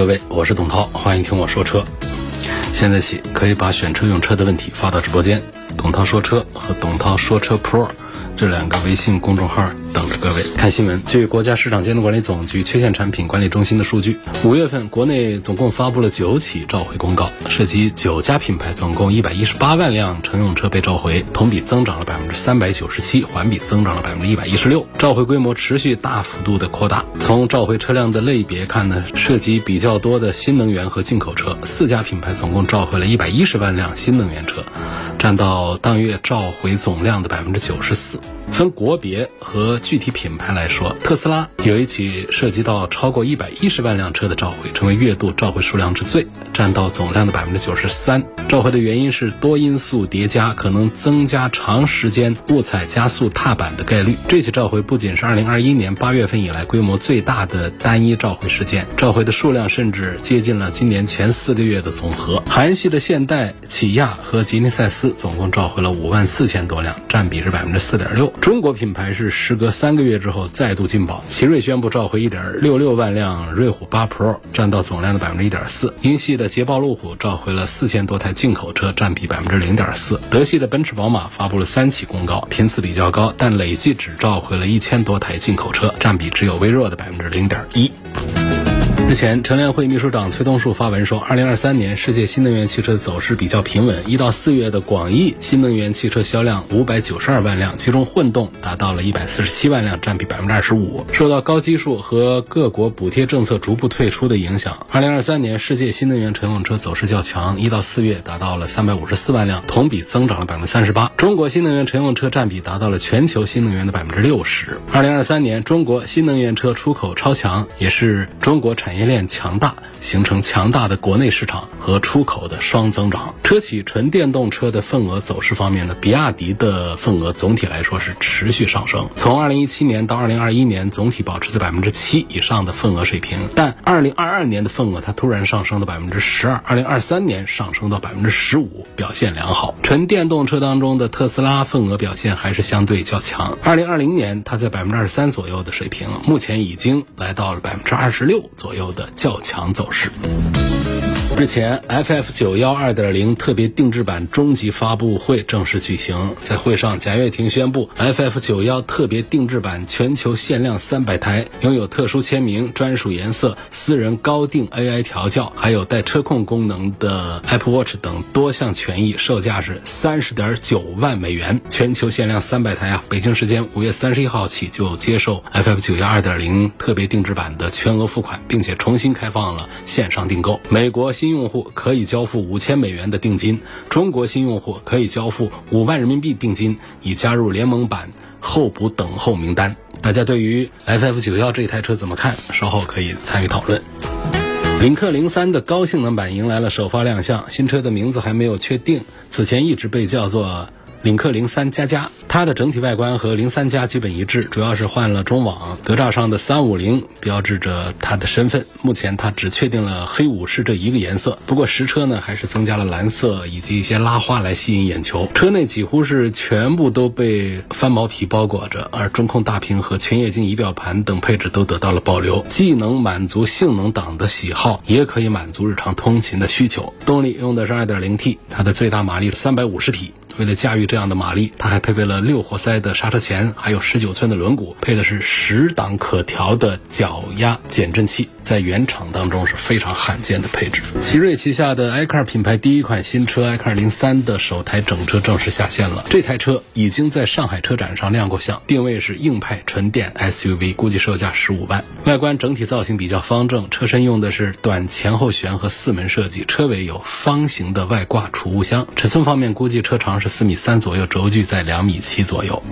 各位，我是董涛，欢迎听我说车。现在起可以把选车用车的问题发到直播间，董涛说车和董涛说车 Pro 这两个微信公众号等着各位看新闻。据国家市场监督管理总局缺陷产品管理中心的数据，五月份国内总共发布了九起召回公告，涉及九家品牌，总共一百一十八万辆乘用车被召回，同比增长了百分之三百九十七，环比增长了百分之一百一十六。召回规模持续大幅度的扩大。从召回车辆的类别看呢，涉及比较多的新能源和进口车，四家品牌总共召回了一百一十万辆新能源车，占到当月召回总量的百分之九十四。分国别和具体品牌来说，特斯拉有一起涉及到超过一百一十万辆车的召回，成为月度召回数量之最，占到总量的百分之九十三。召回的原因是多因素叠加，可能增加长时间误踩加速踏板的概率。这起召回不仅是二零二一年八月份以来规模最大的单一召回事件，召回的数量甚至接近了今年前四个月的总和。韩系的现代、起亚和吉尼赛斯总共召回了五万四千多辆，占比是百分之四点六。中国品牌是时隔三个月之后再度进榜，奇瑞宣布召回一点六六万辆瑞虎八 Pro，占到总量的百分之一点四。英系的捷豹路虎召回了四千多台进口车，占比百分之零点四。德系的奔驰宝马发布了三起公告，频次比较高，但累计只召回了一千多台进口车，占比只有微弱的百分之零点一。日前，乘联会秘书长崔东树发文说，二零二三年世界新能源汽车走势比较平稳。一到四月的广义新能源汽车销量五百九十二万辆，其中混动达到了一百四十七万辆，占比百分之二十五。受到高基数和各国补贴政策逐步退出的影响，二零二三年世界新能源乘用车走势较强。一到四月达到了三百五十四万辆，同比增长了百分之三十八。中国新能源乘用车占比达到了全球新能源的百分之六十。二零二三年，中国新能源车出口超强，也是中国产业。产业链强大，形成强大的国内市场和出口的双增长。车企纯电动车的份额走势方面呢，比亚迪的份额总体来说是持续上升，从二零一七年到二零二一年，总体保持在百分之七以上的份额水平。但二零二二年的份额它突然上升到百分之十二，二零二三年上升到百分之十五，表现良好。纯电动车当中的特斯拉份额表现还是相对较强，二零二零年它在百分之二十三左右的水平，目前已经来到了百分之二十六左右。的较强走势。日前，FF 九幺二点零特别定制版终极发布会正式举行。在会上，贾跃亭宣布，FF 九幺特别定制版全球限量三百台，拥有特殊签名、专属颜色、私人高定 AI 调教，还有带车控功能的 Apple Watch 等多项权益，售价是三十点九万美元。全球限量三百台啊！北京时间五月三十一号起就接受 FF 九幺二点零特别定制版的全额付款，并且重新开放了线上订购。美国新用户可以交付五千美元的定金，中国新用户可以交付五万人民币定金，以加入联盟版候补等候名单。大家对于 FF 九幺这台车怎么看？稍后可以参与讨论。领克零三的高性能版迎来了首发亮相，新车的名字还没有确定，此前一直被叫做。领克零三加加，它的整体外观和零三加基本一致，主要是换了中网。格栅上的三五零标志着它的身份。目前它只确定了黑武士这一个颜色，不过实车呢还是增加了蓝色以及一些拉花来吸引眼球。车内几乎是全部都被翻毛皮包裹着，而中控大屏和全液晶仪表盘等配置都得到了保留，既能满足性能党的喜好，也可以满足日常通勤的需求。动力用的是二点零 T，它的最大马力是三百五十匹。为了驾驭这样的马力，它还配备了六活塞的刹车钳，还有十九寸的轮毂，配的是十档可调的脚压减震器，在原厂当中是非常罕见的配置。奇瑞旗下的 iCar 品牌第一款新车 iCar 零三的首台整车正式下线了。这台车已经在上海车展上亮过相，定位是硬派纯电 SUV，估计售价十五万。外观整体造型比较方正，车身用的是短前后悬和四门设计，车尾有方形的外挂储物箱。尺寸方面，估计车长是。四米三左右，轴距在两米七左右。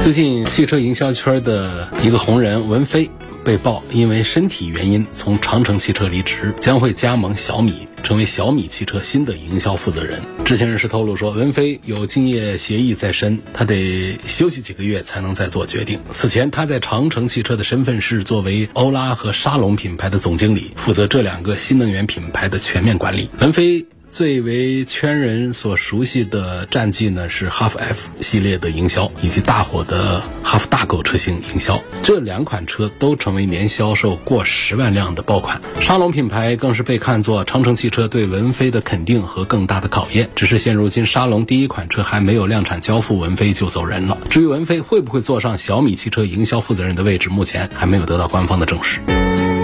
最近汽车营销圈的一个红人文飞被曝因为身体原因从长城汽车离职，将会加盟小米，成为小米汽车新的营销负责人。知情人士透露说，文飞有竞业协议在身，他得休息几个月才能再做决定。此前他在长城汽车的身份是作为欧拉和沙龙品牌的总经理，负责这两个新能源品牌的全面管理。文飞。最为圈人所熟悉的战绩呢，是哈弗 F 系列的营销，以及大火的哈弗大狗车型营销。这两款车都成为年销售过十万辆的爆款。沙龙品牌更是被看作长城汽车对文飞的肯定和更大的考验。只是现如今，沙龙第一款车还没有量产交付，文飞就走人了。至于文飞会不会坐上小米汽车营销负责人的位置，目前还没有得到官方的证实。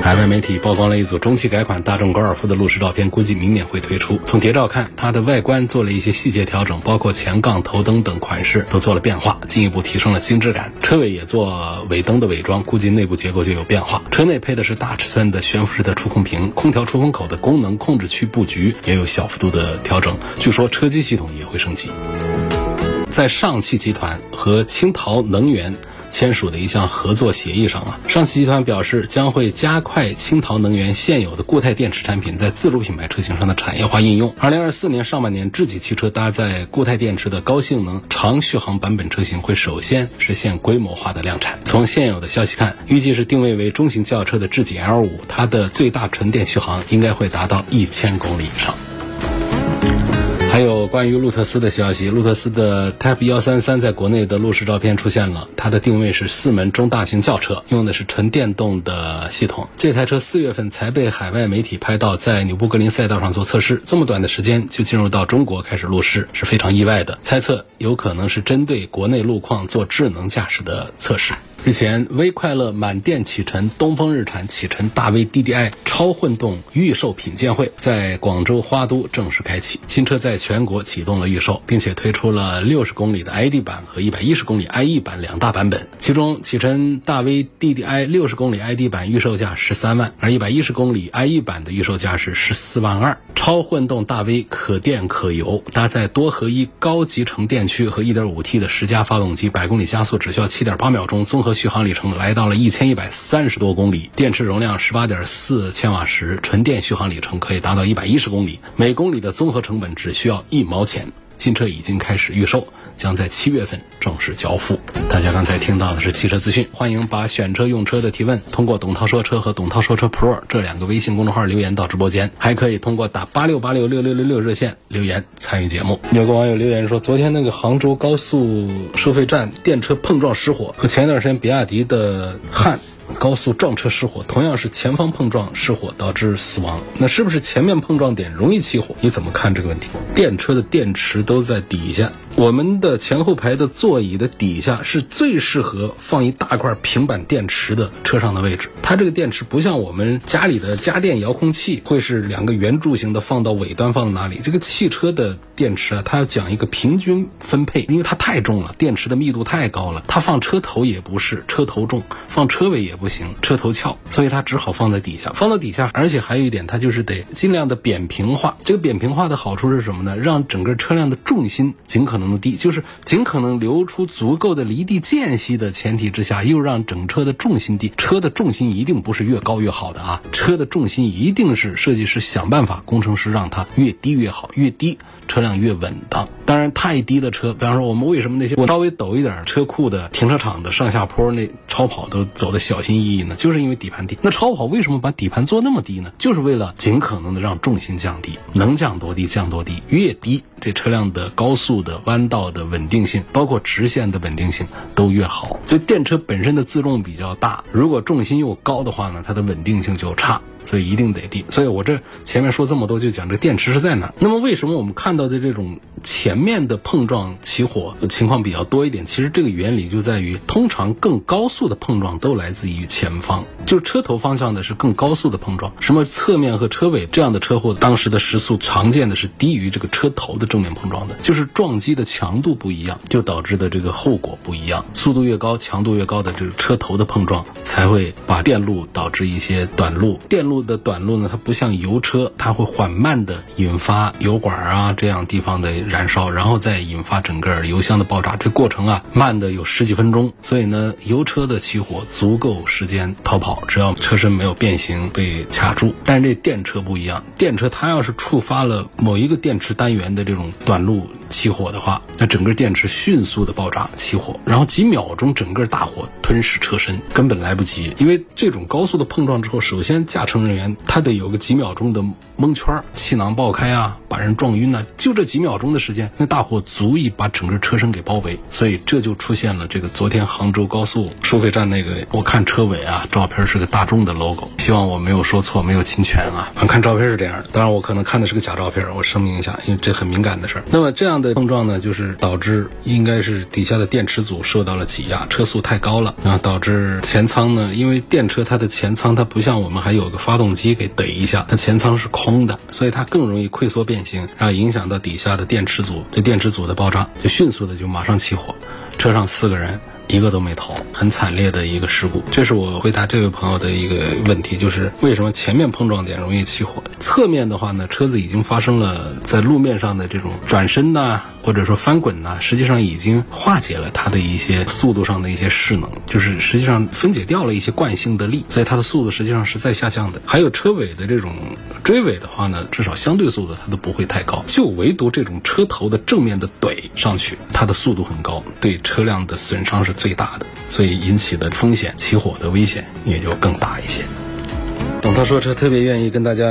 海外媒体曝光了一组中期改款大众高尔夫的路试照片，估计明年会推出。从谍照看，它的外观做了一些细节调整，包括前杠、头灯等款式都做了变化，进一步提升了精致感。车尾也做尾灯的伪装，估计内部结构就有变化。车内配的是大尺寸的悬浮式的触控屏，空调出风口的功能控制区布局也有小幅度的调整。据说车机系统也会升级。在上汽集团和青陶能源。签署的一项合作协议上啊，上汽集团表示将会加快青陶能源现有的固态电池产品在自主品牌车型上的产业化应用。二零二四年上半年，智己汽车搭载固态电池的高性能长续航版本车型会首先实现规模化的量产。从现有的消息看，预计是定位为中型轿车的智己 L 五，它的最大纯电续航应该会达到一千公里以上。还有关于路特斯的消息，路特斯的 Type 幺三三在国内的路试照片出现了，它的定位是四门中大型轿车，用的是纯电动的系统。这台车四月份才被海外媒体拍到在纽布格林赛道上做测试，这么短的时间就进入到中国开始路试，是非常意外的。猜测有可能是针对国内路况做智能驾驶的测试。日前，微快乐满电启辰东风日产启辰大 V DDI 超混动预售品鉴会在广州花都正式开启，新车在全国启动了预售，并且推出了六十公里的 ID 版和一百一十公里 IE 版两大版本。其中，启辰大 V DDI 六十公里 ID 版预售价十三万，而一百一十公里 IE 版的预售价是十四万二。超混动大 V 可电可油，搭载多合一高集成电驱和一点五 T 的十佳发动机，百公里加速只需要七点八秒钟，综合。续航里程来到了一千一百三十多公里，电池容量十八点四千瓦时，纯电续航里程可以达到一百一十公里，每公里的综合成本只需要一毛钱。新车已经开始预售，将在七月份正式交付。大家刚才听到的是汽车资讯，欢迎把选车用车的提问通过董涛说车和董涛说车 Pro 这两个微信公众号留言到直播间，还可以通过打八六八六六六六六热线留言参与节目。有个网友留言说，昨天那个杭州高速收费站电车碰撞失火，和前一段时间比亚迪的汉。高速撞车失火，同样是前方碰撞失火导致死亡，那是不是前面碰撞点容易起火？你怎么看这个问题？电车的电池都在底下，我们的前后排的座椅的底下是最适合放一大块平板电池的车上的位置。它这个电池不像我们家里的家电遥控器，会是两个圆柱形的放到尾端放到哪里？这个汽车的电池啊，它要讲一个平均分配，因为它太重了，电池的密度太高了，它放车头也不是，车头重，放车尾也不行，车头翘，所以它只好放在底下，放到底下，而且还有一点，它就是得尽量的扁平化。这个扁平化的好处是什么呢？让整个车辆的重心尽可能的低，就是尽可能留出足够的离地间隙的前提之下，又让整车的重心低。车的重心一定不是越高越好的啊，车的重心一定是设计师想办法，工程师让它越低越好，越低。车辆越稳当，当然太低的车，比方说我们为什么那些我稍微陡一点车库的停车场的上下坡那超跑都走的小心翼翼呢？就是因为底盘低。那超跑为什么把底盘做那么低呢？就是为了尽可能的让重心降低，能降多低降多低，越低这车辆的高速的弯道的稳定性，包括直线的稳定性都越好。所以电车本身的自重比较大，如果重心又高的话呢，它的稳定性就差。所以一定得低，所以我这前面说这么多，就讲这电池是在哪。那么为什么我们看到的这种前面的碰撞起火情况比较多一点？其实这个原理就在于，通常更高速的碰撞都来自于前方，就是车头方向的是更高速的碰撞。什么侧面和车尾这样的车祸，当时的时速常见的是低于这个车头的正面碰撞的，就是撞击的强度不一样，就导致的这个后果不一样。速度越高，强度越高的这个车头的碰撞，才会把电路导致一些短路电路。路的短路呢，它不像油车，它会缓慢的引发油管啊这样地方的燃烧，然后再引发整个油箱的爆炸，这过程啊慢的有十几分钟。所以呢，油车的起火足够时间逃跑，只要车身没有变形被卡住。但是这电车不一样，电车它要是触发了某一个电池单元的这种短路起火的话，那整个电池迅速的爆炸起火，然后几秒钟整个大火吞噬车身，根本来不及。因为这种高速的碰撞之后，首先驾乘人员他得有个几秒钟的蒙圈，气囊爆开啊，把人撞晕呐，就这几秒钟的时间，那大火足以把整个车身给包围。所以这就出现了这个昨天杭州高速收费站那个，我看车尾啊，照片是个大众的 logo，希望我没有说错，没有侵权啊。我看照片是这样的，当然我可能看的是个假照片，我声明一下，因为这很敏感的事儿。那么这样的碰撞呢，就是导致应该是底下的电池组受到了挤压，车速太高了啊，导致前舱呢，因为电车它的前舱它不像我们还有个发动机给怼一下，它前舱是空空的，所以它更容易溃缩变形，然后影响到底下的电池组，这电池组的爆炸就迅速的就马上起火，车上四个人。一个都没逃，很惨烈的一个事故。这是我回答这位朋友的一个问题，就是为什么前面碰撞点容易起火，侧面的话呢，车子已经发生了在路面上的这种转身呐，或者说翻滚呐，实际上已经化解了它的一些速度上的一些势能，就是实际上分解掉了一些惯性的力，所以它的速度实际上是在下降的。还有车尾的这种追尾的话呢，至少相对速度它都不会太高，就唯独这种车头的正面的怼上去，它的速度很高，对车辆的损伤是。最大的，所以引起的风险起火的危险也就更大一些。董涛说车特别愿意跟大家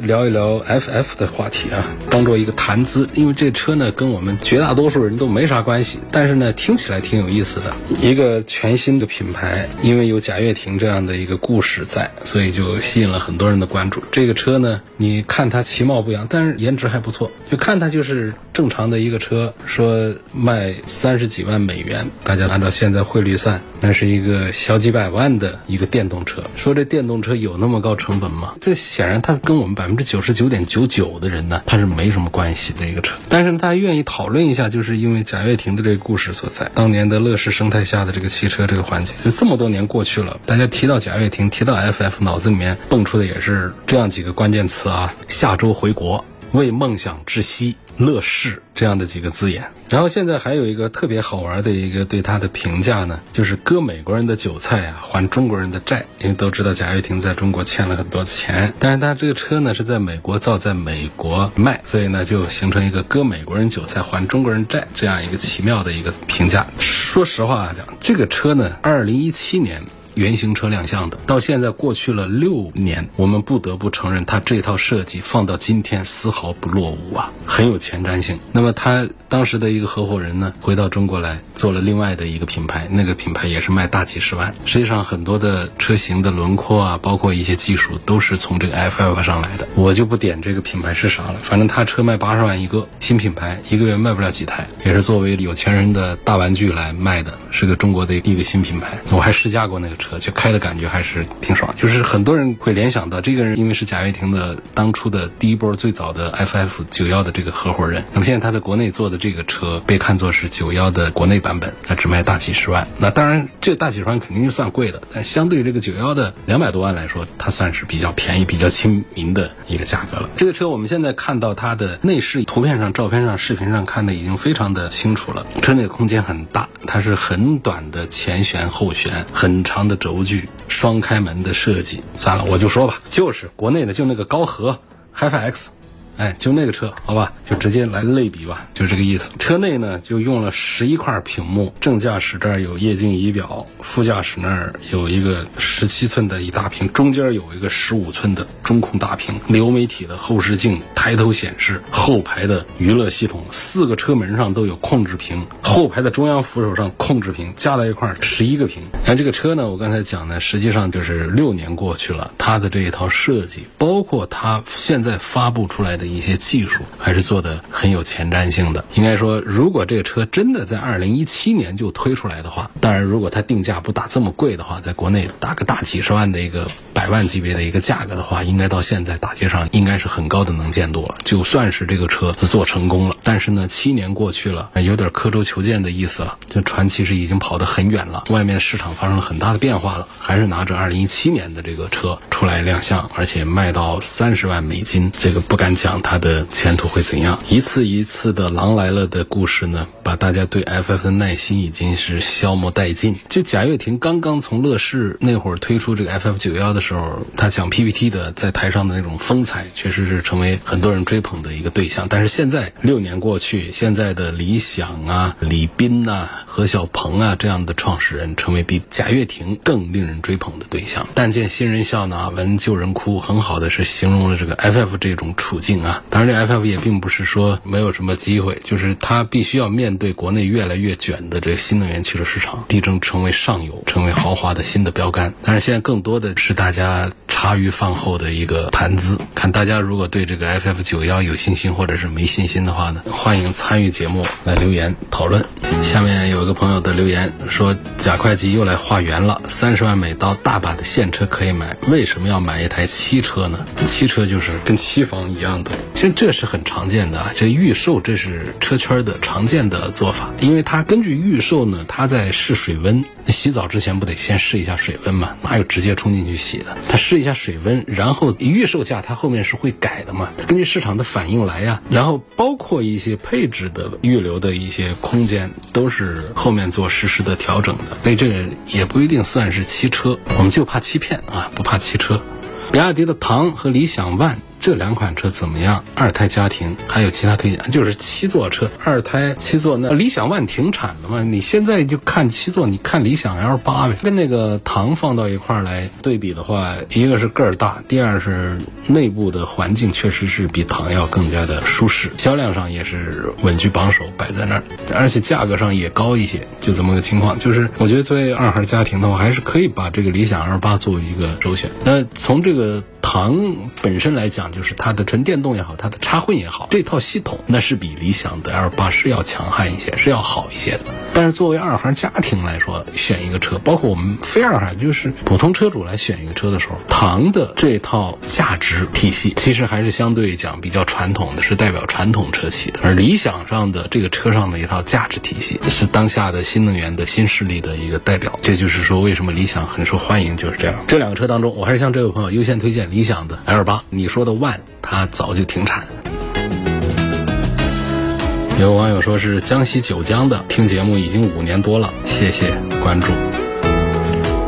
聊一聊 FF 的话题啊，当做一个谈资，因为这车呢跟我们绝大多数人都没啥关系，但是呢听起来挺有意思的。一个全新的品牌，因为有贾跃亭这样的一个故事在，所以就吸引了很多人的关注。这个车呢，你看它其貌不扬，但是颜值还不错，就看它就是正常的一个车，说卖三十几万美元，大家按照现在汇率算，那是一个小几百万的一个电动车。说这电动车有那么么高成本吗？这显然它跟我们百分之九十九点九九的人呢，它是没什么关系的一个车。但是大家愿意讨论一下，就是因为贾跃亭的这个故事所在。当年的乐视生态下的这个汽车这个环节，就这么多年过去了，大家提到贾跃亭，提到 FF，脑子里面蹦出的也是这样几个关键词啊：下周回国，为梦想窒息。乐视这样的几个字眼，然后现在还有一个特别好玩的一个对它的评价呢，就是割美国人的韭菜啊，还中国人的债。因为都知道贾跃亭在中国欠了很多钱，但是他这个车呢是在美国造，在美国卖，所以呢就形成一个割美国人韭菜还中国人债这样一个奇妙的一个评价。说实话讲，这个车呢，二零一七年。原型车亮相的，到现在过去了六年，我们不得不承认，它这套设计放到今天丝毫不落伍啊，很有前瞻性。那么他当时的一个合伙人呢，回到中国来做了另外的一个品牌，那个品牌也是卖大几十万。实际上很多的车型的轮廓啊，包括一些技术，都是从这个 FF 上来的。我就不点这个品牌是啥了，反正他车卖八十万一个，新品牌一个月卖不了几台，也是作为有钱人的大玩具来卖的，是个中国的一个新品牌。我还试驾过那个车。车就开的感觉还是挺爽，就是很多人会联想到这个人，因为是贾跃亭的当初的第一波最早的 FF 九幺的这个合伙人。那么现在他在国内做的这个车被看作是九幺的国内版本，他只卖大几十万。那当然，这大几十万肯定就算贵的，但相对这个九幺的两百多万来说，它算是比较便宜、比较亲民的一个价格了。这个车我们现在看到它的内饰，图片上、照片上、视频上看的已经非常的清楚了。车内空间很大，它是很短的前悬后悬，很长的。轴距双开门的设计，算了，我就说吧，就是国内的，就那个高和 HiFi X。哎，就那个车，好吧，就直接来类比吧，就这个意思。车内呢，就用了十一块屏幕，正驾驶这儿有液晶仪表，副驾驶那儿有一个十七寸的一大屏，中间有一个十五寸的中控大屏，流媒体的后视镜，抬头显示，后排的娱乐系统，四个车门上都有控制屏，后排的中央扶手上控制屏，加在一块儿十一个屏。哎，这个车呢，我刚才讲呢，实际上就是六年过去了，它的这一套设计，包括它现在发布出来的。的一些技术，还是做的很有前瞻性的。应该说，如果这个车真的在二零一七年就推出来的话，当然如果它定价不打这么贵的话，在国内打个大几十万的一个百万级别的一个价格的话，应该到现在大街上应该是很高的能见度了。就算是这个车做成功了，但是呢，七年过去了，有点刻舟求剑的意思了。这船其实已经跑得很远了，外面市场发生了很大的变化了，还是拿着二零一七年的这个车出来亮相，而且卖到三十万美金，这个不敢讲它的前途会怎样。一次一次的狼来了的故事呢，把大家对 FF 的耐心已经是消磨殆尽。就贾跃亭刚刚从乐视那会儿推出这个 FF 九幺的时候，他讲 PPT 的在台上的那种风采，确实是成为很多人追捧的一个对象。但是现在六年过去，现在的理想啊、李斌呐、何小鹏啊这样的创始人，成为比贾跃亭更令人追捧的对象。但见新人笑，呢闻旧人哭，很好的是形容了这个 FF 这种处境啊。当然，这 FF 也并不是说没有什么机会，就是它必须要面对国内越来越卷的这个新能源汽车市场，力争成为上游，成为豪华的新的标杆。但是现在更多的是大家茶余饭后的一个谈资。看大家如果对这个 FF 九幺有信心或者是没信心的话呢，欢迎参与节目来留言讨论。下面有一个朋友的留言说，贾会计又来画圆了，三十万美刀大把的现车可以买，为什么要买一台汽车呢？汽车就是跟期房一样的，其实这是很常见的啊。这预售这是车圈的常见的做法，因为它根据预售呢，它在试水温。洗澡之前不得先试一下水温嘛？哪有直接冲进去洗的？它试一下水温，然后预售价它后面是会改的嘛？根据市场的反应来呀。然后包括一些配置的预留的一些空间，都是后面做实时的调整的。所以这个也不一定算是汽车，我们就怕欺骗啊，不怕汽车。比亚迪的唐和理想 ONE。这两款车怎么样？二胎家庭还有其他推荐？就是七座车，二胎七座。那理想 ONE 停产了嘛？你现在就看七座，你看理想 L 八呗。跟那个唐放到一块儿来对比的话，一个是个儿大，第二是内部的环境确实是比唐要更加的舒适，销量上也是稳居榜首，摆在那儿，而且价格上也高一些，就这么个情况。就是我觉得作为二孩家庭的话，还是可以把这个理想 L 八作为一个首选。那从这个。唐本身来讲，就是它的纯电动也好，它的插混也好，这套系统那是比理想的 L 八是要强悍一些，是要好一些的。但是作为二孩家庭来说，选一个车，包括我们非二孩，就是普通车主来选一个车的时候，唐的这套价值体系其实还是相对讲比较传统的，是代表传统车企的。而理想上的这个车上的一套价值体系，是当下的新能源的新势力的一个代表。这就是说，为什么理想很受欢迎，就是这样。这两个车当中，我还是向这位朋友优先推荐。理想的 L 八，你说的 ONE，它早就停产。有网友说是江西九江的，听节目已经五年多了，谢谢关注。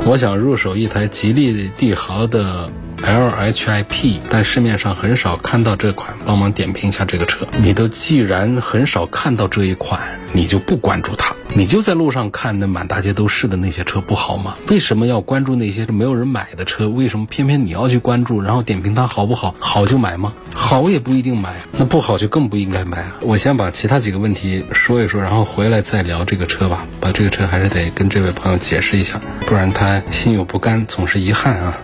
我想入手一台吉利帝豪的 LHIP，但市面上很少看到这款，帮忙点评一下这个车。你都既然很少看到这一款，你就不关注它。你就在路上看那满大街都是的那些车不好吗？为什么要关注那些没有人买的车？为什么偏偏你要去关注，然后点评它好不好？好就买吗？好也不一定买，那不好就更不应该买啊！我先把其他几个问题说一说，然后回来再聊这个车吧。把这个车还是得跟这位朋友解释一下，不然他心有不甘，总是遗憾啊。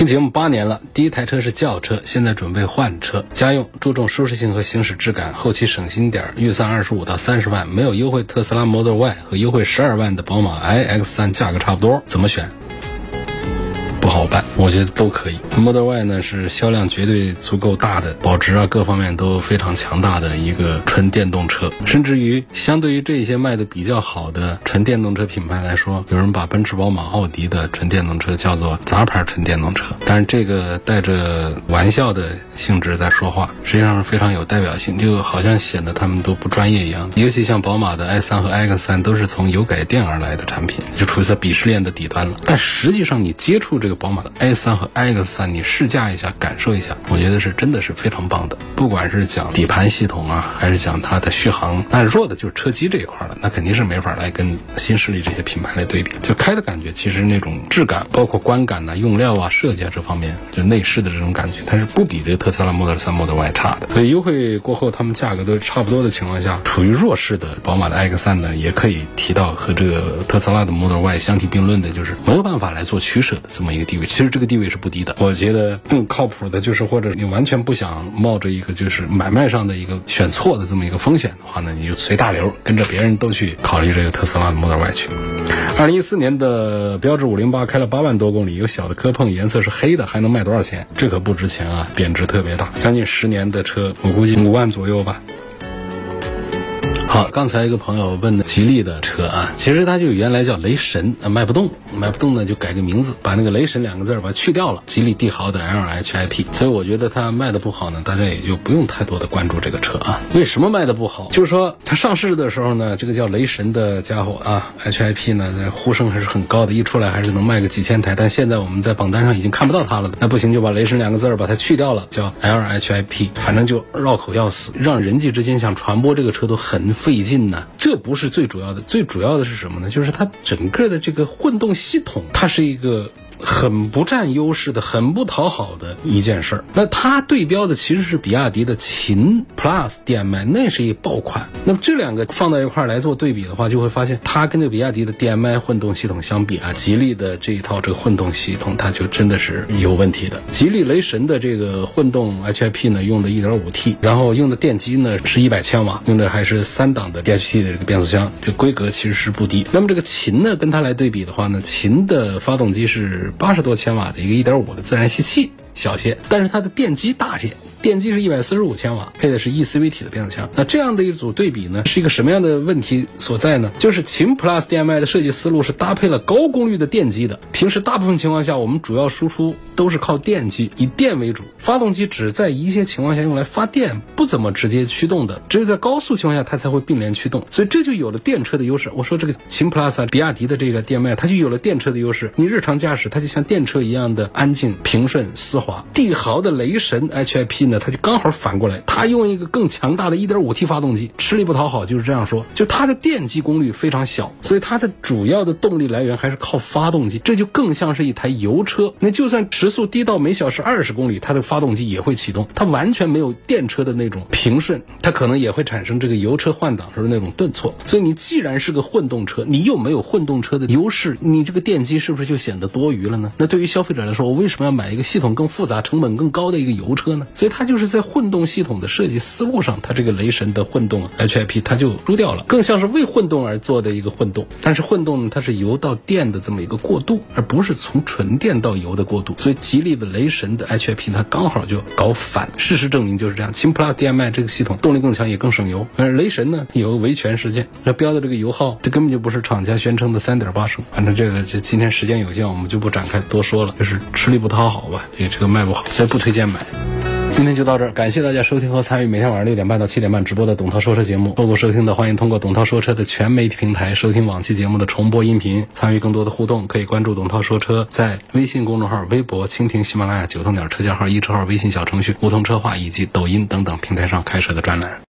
听节目八年了，第一台车是轿车，现在准备换车，家用，注重舒适性和行驶质感，后期省心点儿，预算二十五到三十万，没有优惠特斯拉 Model Y 和优惠十二万的宝马 iX 三价格差不多，怎么选？好办，我觉得都可以。Model Y 呢是销量绝对足够大的，保值啊各方面都非常强大的一个纯电动车。甚至于相对于这些卖的比较好的纯电动车品牌来说，有人把奔驰、宝马、奥迪的纯电动车叫做杂牌纯电动车。但是这个带着玩笑的性质在说话，实际上是非常有代表性，就好像显得他们都不专业一样。尤其像宝马的 i3 和 iX3 都是从油改电而来的产品，就处于在鄙视链的底端了。但实际上你接触这个宝马的 i3 和 iX3，你试驾一下，感受一下，我觉得是真的是非常棒的。不管是讲底盘系统啊，还是讲它的续航，那弱的就是车机这一块了，那肯定是没法来跟新势力这些品牌来对比。就开的感觉，其实那种质感，包括观感呐、用料啊、设计啊这方面，就内饰的这种感觉，它是不比这个特斯拉 Model 3、Model Y 差的。所以优惠过后，他们价格都差不多的情况下，处于弱势的宝马的 iX3 呢，也可以提到和这个特斯拉的 Model Y 相提并论的，就是没有办法来做取舍的这么一个地位。其实这个地位是不低的。我觉得更靠谱的就是，或者你完全不想冒着一个就是买卖上的一个选错的这么一个风险的话呢，你就随大流，跟着别人都去考虑这个特斯拉的 Model Y 去。二零一四年的标致五零八开了八万多公里，有小的磕碰，颜色是黑的，还能卖多少钱？这可不值钱啊，贬值特别大，将近十年的车，我估计五万左右吧。好，刚才一个朋友问的吉利的车啊，其实它就原来叫雷神，啊卖不动，卖不动呢就改个名字，把那个雷神两个字儿把它去掉了，吉利帝豪的 LHIP。所以我觉得它卖的不好呢，大家也就不用太多的关注这个车啊。为什么卖的不好？就是说它上市的时候呢，这个叫雷神的家伙啊，HIP 呢呼声还是很高的，一出来还是能卖个几千台。但现在我们在榜单上已经看不到它了，那不行就把雷神两个字儿把它去掉了，叫 LHIP，反正就绕口要死，让人际之间想传播这个车都很。费费劲呢，这不是最主要的，最主要的是什么呢？就是它整个的这个混动系统，它是一个。很不占优势的，很不讨好的一件事儿。那它对标的其实是比亚迪的秦 Plus DM-i，那是一爆款。那么这两个放到一块儿来做对比的话，就会发现它跟这比亚迪的 DM-i 混动系统相比啊，吉利的这一套这个混动系统，它就真的是有问题的。吉利雷神的这个混动 HIP 呢，用的 1.5T，然后用的电机呢是一百千瓦，用的还是三档的 DHT 的这个变速箱，这规格其实是不低。那么这个秦呢，跟它来对比的话呢，秦的发动机是。八十多千瓦的一个一点五的自然吸气。小些，但是它的电机大些。电机是一百四十五千瓦，配的是 eCVT 的变速箱。那这样的一组对比呢，是一个什么样的问题所在呢？就是秦 Plus DM-i 的设计思路是搭配了高功率的电机的。平时大部分情况下，我们主要输出都是靠电机，以电为主。发动机只在一些情况下用来发电，不怎么直接驱动的。只有在高速情况下，它才会并联驱动。所以这就有了电车的优势。我说这个秦 Plus 啊，比亚迪的这个 DM-i，它就有了电车的优势。你日常驾驶，它就像电车一样的安静、平顺、丝滑。帝豪的雷神 HIP 呢，它就刚好反过来，它用一个更强大的 1.5T 发动机，吃力不讨好，就是这样说。就它的电机功率非常小，所以它的主要的动力来源还是靠发动机，这就更像是一台油车。那就算时速低到每小时二十公里，它的发动机也会启动，它完全没有电车的那种平顺，它可能也会产生这个油车换挡时候那种顿挫。所以你既然是个混动车，你又没有混动车的优势，你这个电机是不是就显得多余了呢？那对于消费者来说，我为什么要买一个系统更复杂、成本更高的一个油车呢？所以它就是在混动系统的设计思路上，它这个雷神的混动 HIP 它就输掉了，更像是为混动而做的一个混动。但是混动呢，它是油到电的这么一个过渡，而不是从纯电到油的过渡。所以吉利的雷神的 HIP 它刚好就搞反。事实证明就是这样，秦 Plus DM-i 这个系统动力更强，也更省油。而雷神呢有个维权事件，那标的这个油耗，这根本就不是厂家宣称的三点八升。反正这个这今天时间有限，我们就不展开多说了，就是吃力不讨好吧，这个车车卖不好，所以不推荐买。今天就到这儿，感谢大家收听和参与每天晚上六点半到七点半直播的董涛说车节目。错过收听的，欢迎通过董涛说车的全媒体平台收听往期节目的重播音频。参与更多的互动，可以关注董涛说车在微信公众号、微博、蜻蜓、喜马拉雅、九头鸟车架号、一车号微信小程序、梧桐车话以及抖音等等平台上开设的专栏。